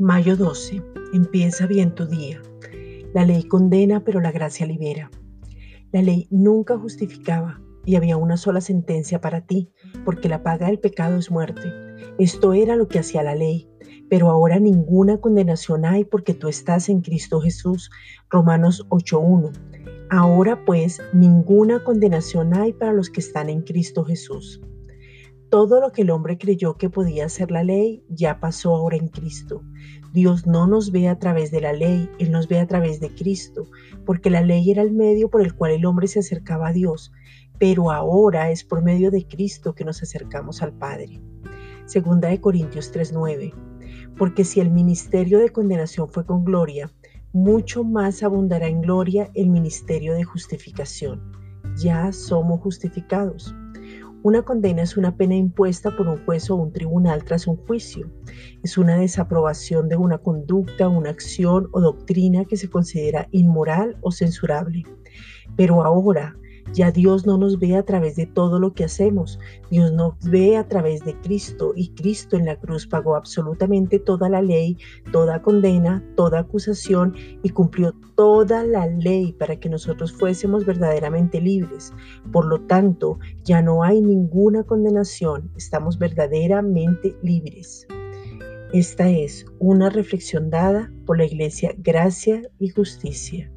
Mayo 12. Empieza bien tu día. La ley condena, pero la gracia libera. La ley nunca justificaba y había una sola sentencia para ti, porque la paga del pecado es muerte. Esto era lo que hacía la ley, pero ahora ninguna condenación hay porque tú estás en Cristo Jesús. Romanos 8.1. Ahora pues ninguna condenación hay para los que están en Cristo Jesús. Todo lo que el hombre creyó que podía hacer la ley ya pasó ahora en Cristo. Dios no nos ve a través de la ley, Él nos ve a través de Cristo, porque la ley era el medio por el cual el hombre se acercaba a Dios, pero ahora es por medio de Cristo que nos acercamos al Padre. Segunda de Corintios 3:9. Porque si el ministerio de condenación fue con gloria, mucho más abundará en gloria el ministerio de justificación. Ya somos justificados. Una condena es una pena impuesta por un juez o un tribunal tras un juicio. Es una desaprobación de una conducta, una acción o doctrina que se considera inmoral o censurable. Pero ahora, ya Dios no nos ve a través de todo lo que hacemos, Dios nos ve a través de Cristo y Cristo en la cruz pagó absolutamente toda la ley, toda condena, toda acusación y cumplió toda la ley para que nosotros fuésemos verdaderamente libres. Por lo tanto, ya no hay ninguna condenación, estamos verdaderamente libres. Esta es una reflexión dada por la Iglesia Gracia y Justicia.